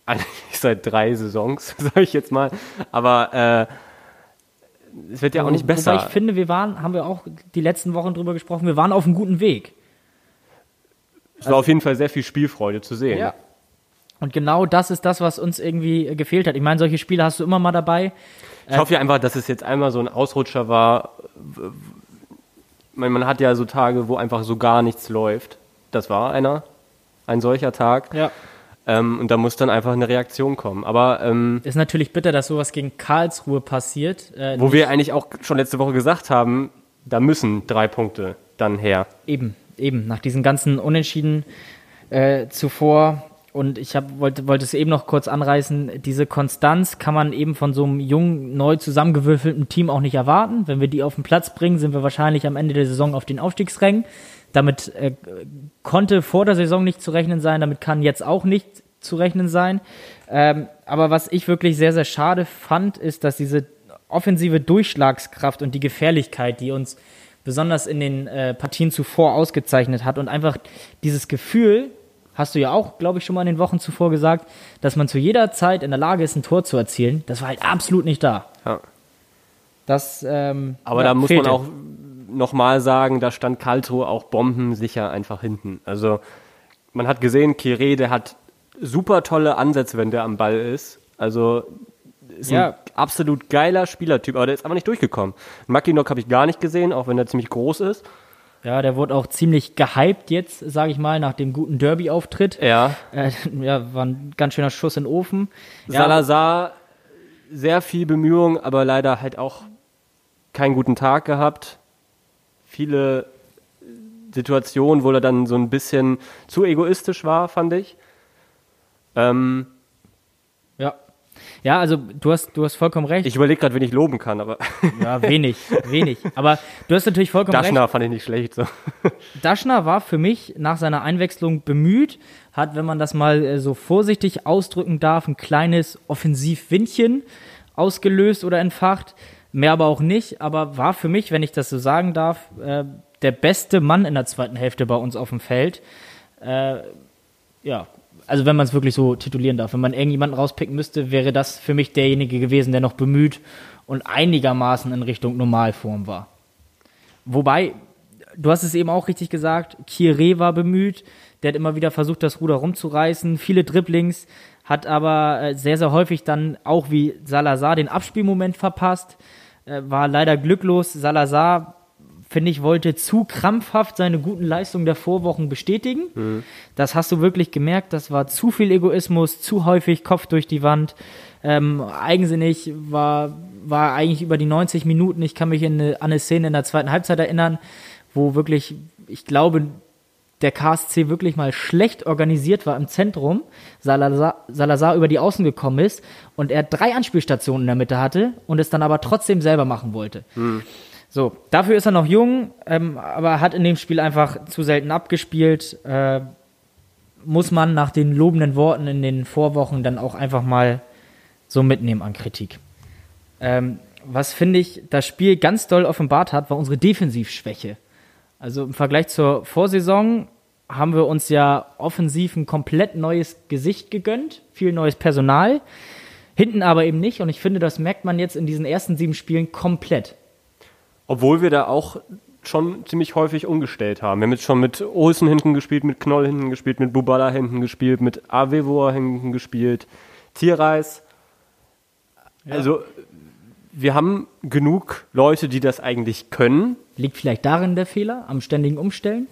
eigentlich seit drei Saisons, sage ich jetzt mal. Aber äh, es wird ja auch nicht besser. Wobei ich finde, wir waren, haben wir auch die letzten Wochen drüber gesprochen, wir waren auf einem guten Weg. es war auf jeden Fall sehr viel Spielfreude zu sehen. Ja. Und genau das ist das, was uns irgendwie äh, gefehlt hat. Ich meine, solche Spiele hast du immer mal dabei. Ich hoffe ja einfach, dass es jetzt einmal so ein Ausrutscher war. Man, man hat ja so Tage, wo einfach so gar nichts läuft. Das war einer, ein solcher Tag. Ja. Ähm, und da muss dann einfach eine Reaktion kommen. Aber ähm, Ist natürlich bitter, dass sowas gegen Karlsruhe passiert. Äh, wo wir eigentlich auch schon letzte Woche gesagt haben, da müssen drei Punkte dann her. Eben, eben, nach diesen ganzen Unentschieden äh, zuvor. Und ich hab, wollte, wollte es eben noch kurz anreißen, diese Konstanz kann man eben von so einem jungen, neu zusammengewürfelten Team auch nicht erwarten. Wenn wir die auf den Platz bringen, sind wir wahrscheinlich am Ende der Saison auf den Aufstiegsrängen. Damit äh, konnte vor der Saison nicht zu rechnen sein, damit kann jetzt auch nicht zu rechnen sein. Ähm, aber was ich wirklich sehr, sehr schade fand, ist, dass diese offensive Durchschlagskraft und die Gefährlichkeit, die uns besonders in den äh, Partien zuvor ausgezeichnet hat und einfach dieses Gefühl, hast du ja auch, glaube ich, schon mal in den Wochen zuvor gesagt, dass man zu jeder Zeit in der Lage ist, ein Tor zu erzielen, das war halt absolut nicht da. Ja. Das, ähm, Aber ja, da muss fehlte. man auch nochmal sagen, da stand Karlsruhe auch bombensicher einfach hinten. Also man hat gesehen, Kire, der hat super tolle Ansätze, wenn der am Ball ist. Also ist Ja. ein absolut geiler Spielertyp, aber der ist einfach nicht durchgekommen. Mackinock habe ich gar nicht gesehen, auch wenn er ziemlich groß ist. Ja, der wurde auch ziemlich gehypt jetzt, sage ich mal, nach dem guten Derby-Auftritt. Ja. Äh, ja, war ein ganz schöner Schuss in den Ofen. Ja, Salazar, sehr viel Bemühung, aber leider halt auch keinen guten Tag gehabt. Viele Situationen, wo er dann so ein bisschen zu egoistisch war, fand ich. Ähm. Ja, also du hast, du hast vollkommen recht. ich überlege gerade, wen ich loben kann, aber ja, wenig, wenig. Aber du hast natürlich vollkommen recht. Daschner fand ich nicht schlecht. So. Daschner war für mich nach seiner Einwechslung bemüht, hat, wenn man das mal äh, so vorsichtig ausdrücken darf, ein kleines Offensivwindchen ausgelöst oder entfacht. Mehr aber auch nicht, aber war für mich, wenn ich das so sagen darf, äh, der beste Mann in der zweiten Hälfte bei uns auf dem Feld. Äh, ja, also wenn man es wirklich so titulieren darf. Wenn man irgendjemanden rauspicken müsste, wäre das für mich derjenige gewesen, der noch bemüht und einigermaßen in Richtung Normalform war. Wobei, du hast es eben auch richtig gesagt, Kieré war bemüht, der hat immer wieder versucht, das Ruder rumzureißen, viele Dribblings, hat aber äh, sehr, sehr häufig dann auch wie Salazar den Abspielmoment verpasst, äh, war leider glücklos. Salazar, finde ich, wollte zu krampfhaft seine guten Leistungen der Vorwochen bestätigen. Das hast du wirklich gemerkt, das war zu viel Egoismus, zu häufig Kopf durch die Wand. Ähm, eigensinnig war, war eigentlich über die 90 Minuten. Ich kann mich in eine, an eine Szene in der zweiten Halbzeit erinnern, wo wirklich, ich glaube, der KSC wirklich mal schlecht organisiert war im Zentrum, Salazar, Salazar über die Außen gekommen ist und er drei Anspielstationen in der Mitte hatte und es dann aber trotzdem selber machen wollte. So, dafür ist er noch jung, ähm, aber hat in dem Spiel einfach zu selten abgespielt. Äh, muss man nach den lobenden Worten in den Vorwochen dann auch einfach mal so mitnehmen an Kritik. Ähm, was finde ich das Spiel ganz doll offenbart hat, war unsere Defensivschwäche. Also im Vergleich zur Vorsaison haben wir uns ja offensiv ein komplett neues Gesicht gegönnt, viel neues Personal, hinten aber eben nicht. Und ich finde, das merkt man jetzt in diesen ersten sieben Spielen komplett. Obwohl wir da auch schon ziemlich häufig umgestellt haben. Wir haben jetzt schon mit Olsen hinten gespielt, mit Knoll hinten gespielt, mit Bubala hinten gespielt, mit Avevor hinten gespielt, Tierreis. Also wir haben genug Leute, die das eigentlich können. Liegt vielleicht darin der Fehler, am ständigen Umstellen?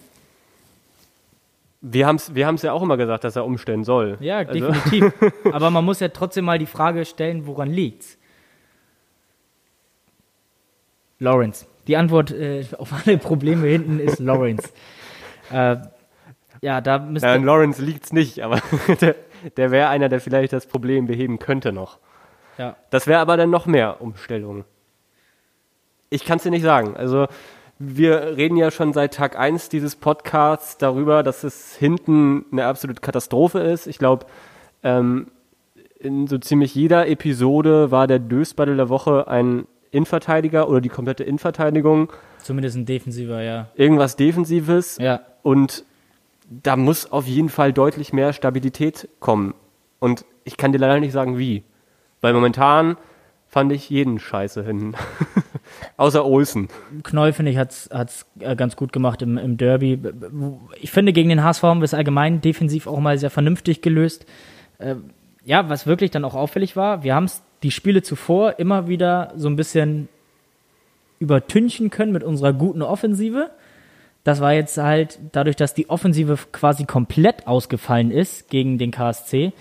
Wir haben es wir haben's ja auch immer gesagt, dass er umstellen soll. Ja, Also- definitiv. Aber man muss ja trotzdem mal die Frage stellen, woran liegt's? Lawrence. Die Antwort äh, auf alle Probleme hinten ist Lawrence. äh, ja, da müsste. Ja, Lawrence liegt's nicht, aber der, der wäre einer, der vielleicht das Problem beheben könnte noch. ja. Das wäre aber dann noch mehr Umstellung. Ich kann es dir nicht sagen. Also wir reden ja schon seit Tag 1 dieses Podcasts darüber, dass es hinten eine absolute Katastrophe ist. Ich glaube, ähm, in so ziemlich jeder Episode war der Dösbattle der Woche ein Innenverteidiger oder die komplette Innenverteidigung. Zumindest ein Defensiver, ja. Irgendwas Defensives. Ja. Und da muss auf jeden Fall deutlich mehr Stabilität kommen. Und ich kann dir leider nicht sagen, wie. Weil momentan fand ich jeden Scheiße hinten. Außer Olsen. Knoll, finde ich, hat es äh, ganz gut gemacht im, im Derby. Ich finde, gegen den HSV haben wir es allgemein defensiv auch mal sehr vernünftig gelöst. Äh, ja, was wirklich dann auch auffällig war, wir haben es die Spiele zuvor immer wieder so ein bisschen übertünchen können mit unserer guten Offensive. Das war jetzt halt dadurch, dass die Offensive quasi komplett ausgefallen ist gegen den KSC.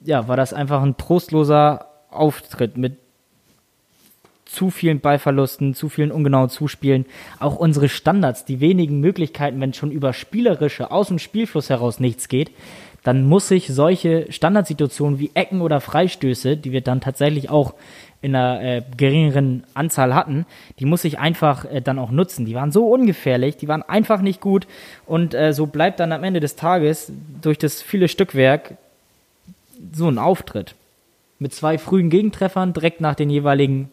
Ja, war das einfach ein trostloser Auftritt mit zu vielen Ballverlusten, zu vielen ungenauen Zuspielen. Auch unsere Standards, die wenigen Möglichkeiten, wenn schon über spielerische, aus dem Spielfluss heraus nichts geht, dann muss ich solche Standardsituationen wie Ecken oder Freistöße, die wir dann tatsächlich auch in einer äh, geringeren Anzahl hatten, die muss ich einfach äh, dann auch nutzen. Die waren so ungefährlich, die waren einfach nicht gut und äh, so bleibt dann am Ende des Tages durch das viele Stückwerk so ein Auftritt. Mit zwei frühen Gegentreffern direkt nach den jeweiligen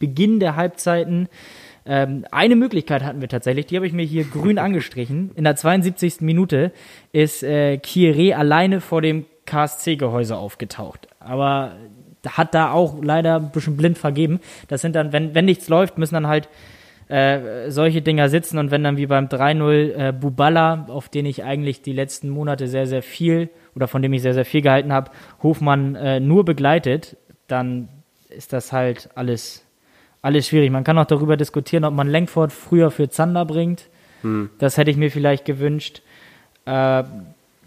Beginn der Halbzeiten. Ähm, eine Möglichkeit hatten wir tatsächlich, die habe ich mir hier grün angestrichen. In der 72. Minute ist äh, Kieré alleine vor dem KSC-Gehäuse aufgetaucht. Aber hat da auch leider ein bisschen blind vergeben. Das sind dann, wenn, wenn nichts läuft, müssen dann halt äh, solche Dinger sitzen und wenn dann wie beim 3-0 äh, Bubala, auf den ich eigentlich die letzten Monate sehr, sehr viel oder von dem ich sehr, sehr viel gehalten habe, Hofmann äh, nur begleitet, dann ist das halt alles, alles schwierig. Man kann auch darüber diskutieren, ob man Lenkford früher für Zander bringt. Das hätte ich mir vielleicht gewünscht. Äh,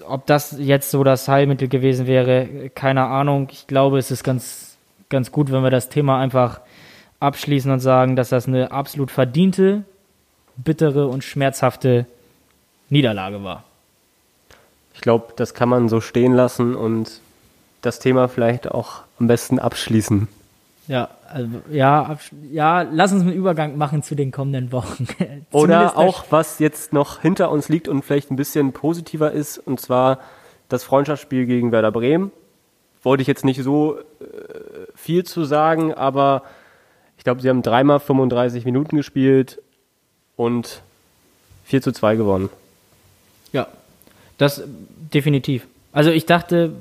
ob das jetzt so das Heilmittel gewesen wäre, keine Ahnung. Ich glaube, es ist ganz, ganz gut, wenn wir das Thema einfach abschließen und sagen, dass das eine absolut verdiente, bittere und schmerzhafte Niederlage war. Ich glaube, das kann man so stehen lassen und das Thema vielleicht auch am besten abschließen. Ja, also, ja, ja, lass uns einen Übergang machen zu den kommenden Wochen. Oder der auch, was jetzt noch hinter uns liegt und vielleicht ein bisschen positiver ist, und zwar das Freundschaftsspiel gegen Werder Bremen. Wollte ich jetzt nicht so äh, viel zu sagen, aber ich glaube, sie haben dreimal 35 Minuten gespielt und 4 zu 2 gewonnen. Ja, das definitiv. Also ich dachte,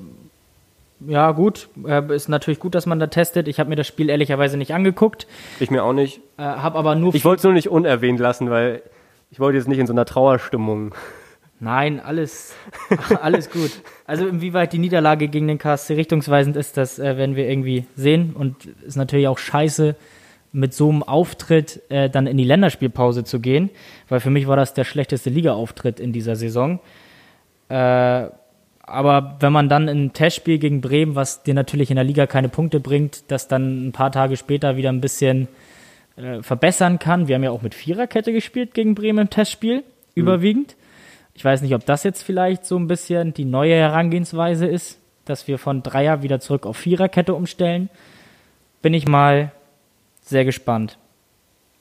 ja gut, äh, ist natürlich gut, dass man da testet. Ich habe mir das Spiel ehrlicherweise nicht angeguckt, Ich mir auch nicht. äh, habe aber nur Ich wollte es nur nicht unerwähnt lassen, weil ich wollte jetzt nicht in so einer Trauerstimmung Nein, alles, alles gut. Also inwieweit die Niederlage gegen den KSC richtungsweisend ist, das äh, werden wir irgendwie sehen. Und ist natürlich auch scheiße, mit so einem Auftritt äh, dann in die Länderspielpause zu gehen, weil für mich war das der schlechteste Liga-Auftritt in dieser Saison. Äh, aber wenn man dann ein Testspiel gegen Bremen, was dir natürlich in der Liga keine Punkte bringt, das dann ein paar Tage später wieder ein bisschen äh, verbessern kann. Wir haben ja auch mit Viererkette gespielt gegen Bremen im Testspiel, mhm. überwiegend. Ich weiß nicht, ob das jetzt vielleicht so ein bisschen die neue Herangehensweise ist, dass wir von Dreier wieder zurück auf Viererkette umstellen. Bin ich mal sehr gespannt.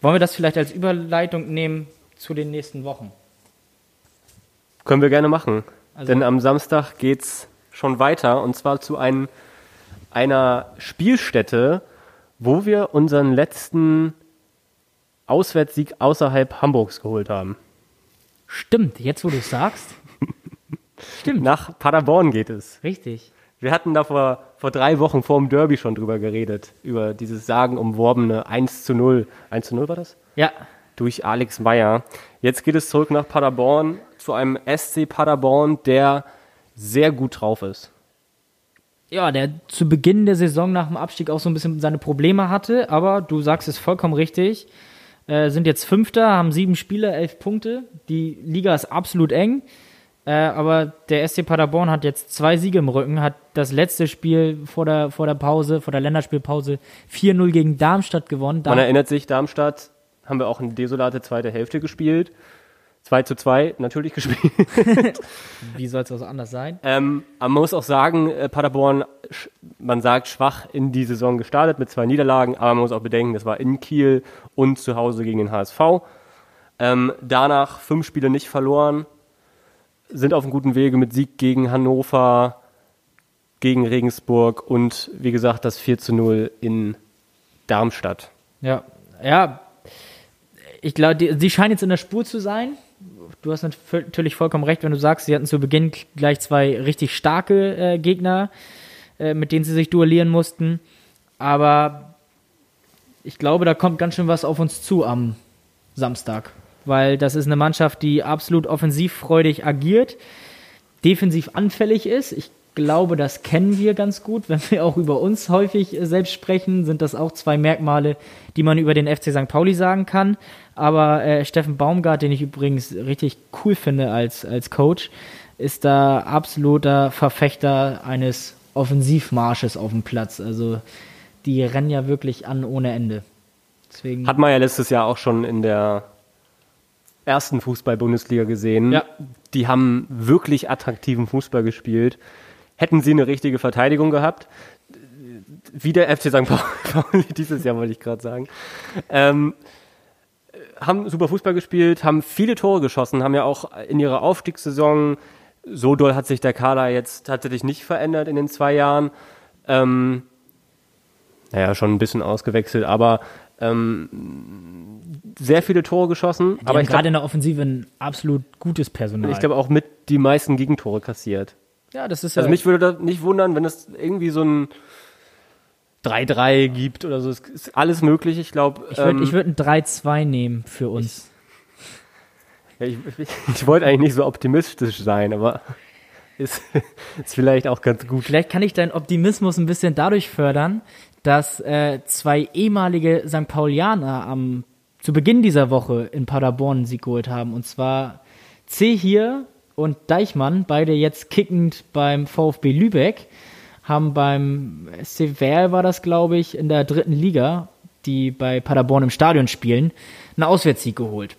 Wollen wir das vielleicht als Überleitung nehmen zu den nächsten Wochen? Können wir gerne machen. Also Denn am Samstag geht es schon weiter und zwar zu ein, einer Spielstätte, wo wir unseren letzten Auswärtssieg außerhalb Hamburgs geholt haben. Stimmt, jetzt wo du es sagst. Stimmt. Nach Paderborn geht es. Richtig. Wir hatten da vor, vor drei Wochen vor dem Derby schon drüber geredet, über dieses sagenumworbene 1 zu 0. 1 zu 0 war das? Ja. Durch Alex Meyer. Jetzt geht es zurück nach Paderborn zu einem SC Paderborn, der sehr gut drauf ist. Ja, der zu Beginn der Saison nach dem Abstieg auch so ein bisschen seine Probleme hatte, aber du sagst es vollkommen richtig. Äh, sind jetzt Fünfter, haben sieben Spiele, elf Punkte. Die Liga ist absolut eng. Äh, aber der SC Paderborn hat jetzt zwei Siege im Rücken, hat das letzte Spiel vor der, vor der Pause, vor der Länderspielpause 4-0 gegen Darmstadt gewonnen. Man erinnert sich, Darmstadt haben wir auch eine desolate zweite Hälfte gespielt. 2 zu 2 natürlich gespielt. Wie soll es also anders sein? Ähm, man muss auch sagen, äh, Paderborn, man sagt, schwach in die Saison gestartet mit zwei Niederlagen, aber man muss auch bedenken, das war in Kiel und zu Hause gegen den HSV. Ähm, danach fünf Spiele nicht verloren, sind auf einem guten Wege mit Sieg gegen Hannover, gegen Regensburg und wie gesagt das 4 zu 0 in Darmstadt. Ja, ja. Ich glaube, sie scheinen jetzt in der Spur zu sein du hast natürlich vollkommen recht, wenn du sagst, sie hatten zu Beginn gleich zwei richtig starke äh, Gegner, äh, mit denen sie sich duellieren mussten. Aber ich glaube, da kommt ganz schön was auf uns zu am Samstag. Weil das ist eine Mannschaft, die absolut offensivfreudig agiert, defensiv anfällig ist. Ich glaube, das kennen wir ganz gut. Wenn wir auch über uns häufig selbst sprechen, sind das auch zwei Merkmale, die man über den FC St. Pauli sagen kann. Aber äh, Steffen Baumgart, den ich übrigens richtig cool finde als, als Coach, ist da absoluter Verfechter eines Offensivmarsches auf dem Platz. Also die rennen ja wirklich an ohne Ende. Deswegen Hat man ja letztes Jahr auch schon in der ersten Fußball-Bundesliga gesehen. Ja. Die haben wirklich attraktiven Fußball gespielt. Hätten sie eine richtige Verteidigung gehabt, wie der FC St. Pauli dieses Jahr, wollte ich gerade sagen, ähm, haben super Fußball gespielt, haben viele Tore geschossen, haben ja auch in ihrer Aufstiegssaison, so doll hat sich der Kader jetzt tatsächlich nicht verändert in den zwei Jahren. Ähm, naja, schon ein bisschen ausgewechselt, aber ähm, sehr viele Tore geschossen. Die aber gerade in der Offensive ein absolut gutes Personal. Ich glaube auch mit die meisten Gegentore kassiert. Ja, das ist ja. Also mich würde das nicht wundern, wenn es irgendwie so ein 3-3 gibt oder so. Es ist alles möglich, ich glaube. Ich würde ähm, würd ein 3-2 nehmen für uns. Ich, ja, ich, ich wollte eigentlich nicht so optimistisch sein, aber ist, ist vielleicht auch ganz gut. Vielleicht kann ich deinen Optimismus ein bisschen dadurch fördern, dass äh, zwei ehemalige St. Paulianer am, zu Beginn dieser Woche in Paderborn einen Sieg geholt haben. Und zwar C hier und Deichmann, beide jetzt kickend beim VfB Lübeck haben beim SC Werl war das, glaube ich, in der dritten Liga, die bei Paderborn im Stadion spielen, einen Auswärtssieg geholt.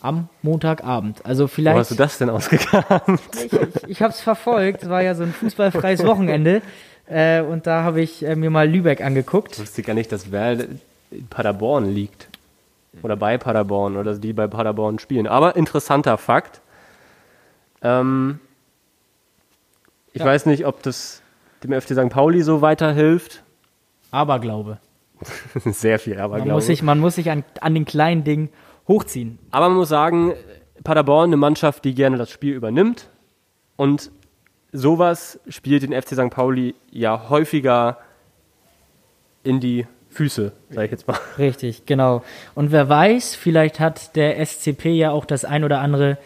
Am Montagabend. Also vielleicht. Wo hast du das denn ausgegangen? Ich, ich, ich habe es verfolgt. Es war ja so ein fußballfreies Wochenende. Äh, und da habe ich äh, mir mal Lübeck angeguckt. Ich wusste gar nicht, dass Werl in Paderborn liegt. Oder bei Paderborn. Oder die bei Paderborn spielen. Aber interessanter Fakt. Ähm, ich ja. weiß nicht, ob das dem FC St. Pauli so weiterhilft. Aberglaube. Sehr viel Aberglaube. Man muss sich, man muss sich an, an den kleinen Dingen hochziehen. Aber man muss sagen, Paderborn eine Mannschaft, die gerne das Spiel übernimmt. Und sowas spielt den FC St. Pauli ja häufiger in die Füße, sage ich jetzt mal. Richtig, genau. Und wer weiß, vielleicht hat der SCP ja auch das ein oder andere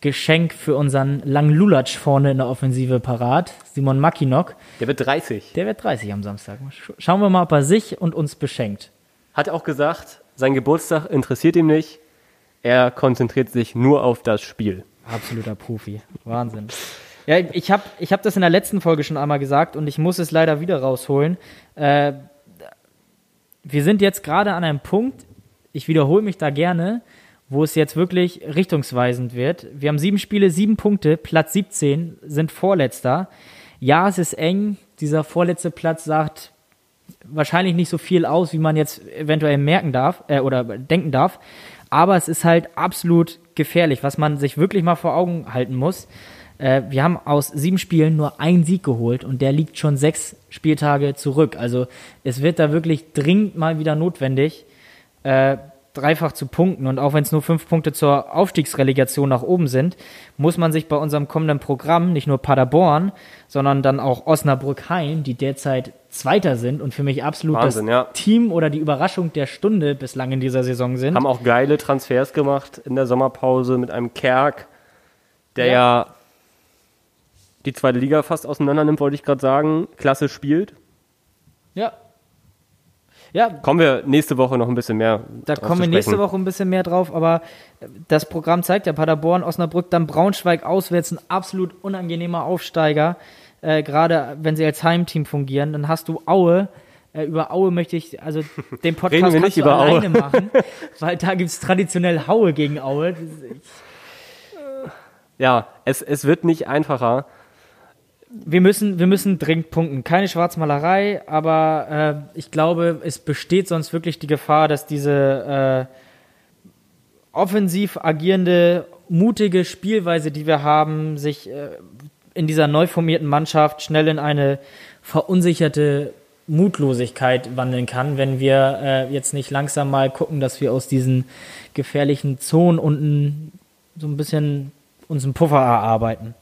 Geschenk für unseren langen Lulatsch vorne in der Offensive parat, Simon Makinok. Der wird 30. Der wird 30 am Samstag. Sch- Schauen wir mal, ob er sich und uns beschenkt. Hat auch gesagt, sein Geburtstag interessiert ihm nicht. Er konzentriert sich nur auf das Spiel. Absoluter Profi. Wahnsinn. Ja, ich habe ich hab das in der letzten Folge schon einmal gesagt und ich muss es leider wieder rausholen. Äh, wir sind jetzt gerade an einem Punkt, ich wiederhole mich da gerne, wo es jetzt wirklich richtungsweisend wird. Wir haben sieben Spiele, sieben Punkte, Platz 17, sind Vorletzter. Ja, es ist eng. Dieser vorletzte Platz sagt wahrscheinlich nicht so viel aus, wie man jetzt eventuell merken darf äh, oder denken darf. Aber es ist halt absolut gefährlich, was man sich wirklich mal vor Augen halten muss. Äh, wir haben aus sieben Spielen nur einen Sieg geholt und der liegt schon sechs Spieltage zurück. Also es wird da wirklich dringend mal wieder notwendig, äh, dreifach zu punkten. Und auch wenn es nur fünf Punkte zur Aufstiegsrelegation nach oben sind, muss man sich bei unserem kommenden Programm nicht nur Paderborn, sondern dann auch Osnabrück-Heim, die derzeit Zweiter sind und für mich absolut Wahnsinn, das ja. Team oder die Überraschung der Stunde bislang in dieser Saison sind. Haben auch geile Transfers gemacht in der Sommerpause mit einem Kerk, der Ja. ja, die zweite Liga fast auseinander nimmt, wollte ich gerade sagen. Klasse spielt. Ja. Ja, Kommen wir nächste Woche noch ein bisschen mehr. Da kommen wir nächste. Woche ein bisschen mehr drauf, aber das Programm zeigt ja Paderborn, Osnabrück, dann Braunschweig auswärts, ein absolut unangenehmer Aufsteiger, äh, gerade wenn sie als Heimteam fungieren. Dann hast du Aue. Äh, über Aue möchte ich, also den Podcast Reden wir nicht über Aue. alleine machen, weil da gibt es traditionell Haue gegen Aue. Ja, es, es wird nicht einfacher. Wir müssen, wir müssen dringend punkten. Keine Schwarzmalerei, aber äh, ich glaube, es besteht sonst wirklich die Gefahr, dass diese äh, offensiv agierende, mutige Spielweise, die wir haben, sich äh, in dieser neu formierten Mannschaft schnell in eine verunsicherte Mutlosigkeit wandeln kann, wenn wir äh, jetzt nicht langsam mal gucken, dass wir aus diesen gefährlichen Zonen unten so ein bisschen uns einen Puffer erarbeiten.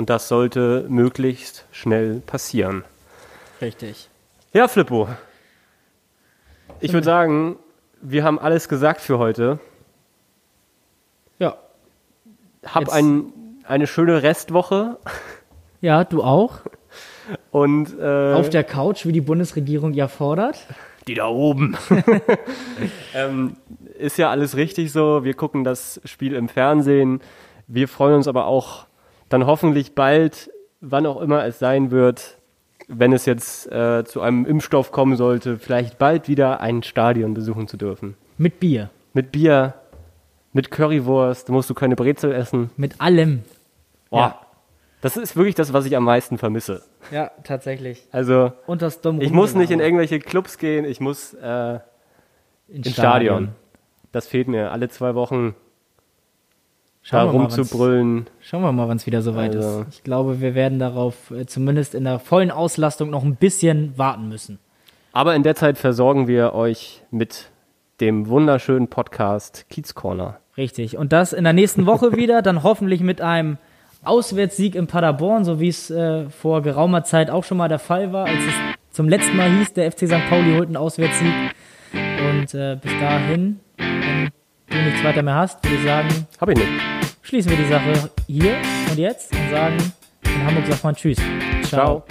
Und das sollte möglichst schnell passieren. Richtig. Ja, Flippo. Ich würde sagen, wir haben alles gesagt für heute. Ja. Hab Jetzt- ein, eine schöne Restwoche Ja, du auch. und äh, Auf der Couch, wie die Bundesregierung ja fordert. die da oben. ähm, ist ja alles richtig so. Wir gucken das Spiel im Fernsehen. Wir freuen uns aber auch dann hoffentlich bald, wann auch immer es sein wird, wenn es jetzt äh, zu einem Impfstoff kommen sollte, vielleicht bald wieder ein Stadion besuchen zu dürfen. Mit Bier. Mit Bier, mit Currywurst, da musst du keine Brezel essen. Mit allem. Boah, Ja. Das ist wirklich das, was ich am meisten vermisse. Ja, tatsächlich. Also, Und das dumme ich muss nicht in irgendwelche Clubs gehen, ich muss äh, ins ins Stadion. Das fehlt mir alle zwei Wochen, Schauen wir, mal, wann's- rumzubrüllen. schauen wir mal, wann es wieder soweit Also- ist. Ich glaube, wir werden darauf äh, zumindest in der vollen Auslastung noch ein bisschen warten müssen. Aber in der Zeit versorgen wir euch mit dem wunderschönen Podcast Kiez Corner. Richtig. Und das in der nächsten Woche wieder, dann hoffentlich mit einem Auswärtssieg in Paderborn, so wie es äh, vor geraumer Zeit auch schon mal der Fall war, als es zum letzten Mal hieß, der FC St. Pauli holt einen Auswärtssieg. Und äh, bis dahin, du nichts weiter mehr hast, würde ich sagen, Hab ich nicht. schließen wir die Sache hier und jetzt und sagen, in Hamburg sagt man Tschüss. Ciao.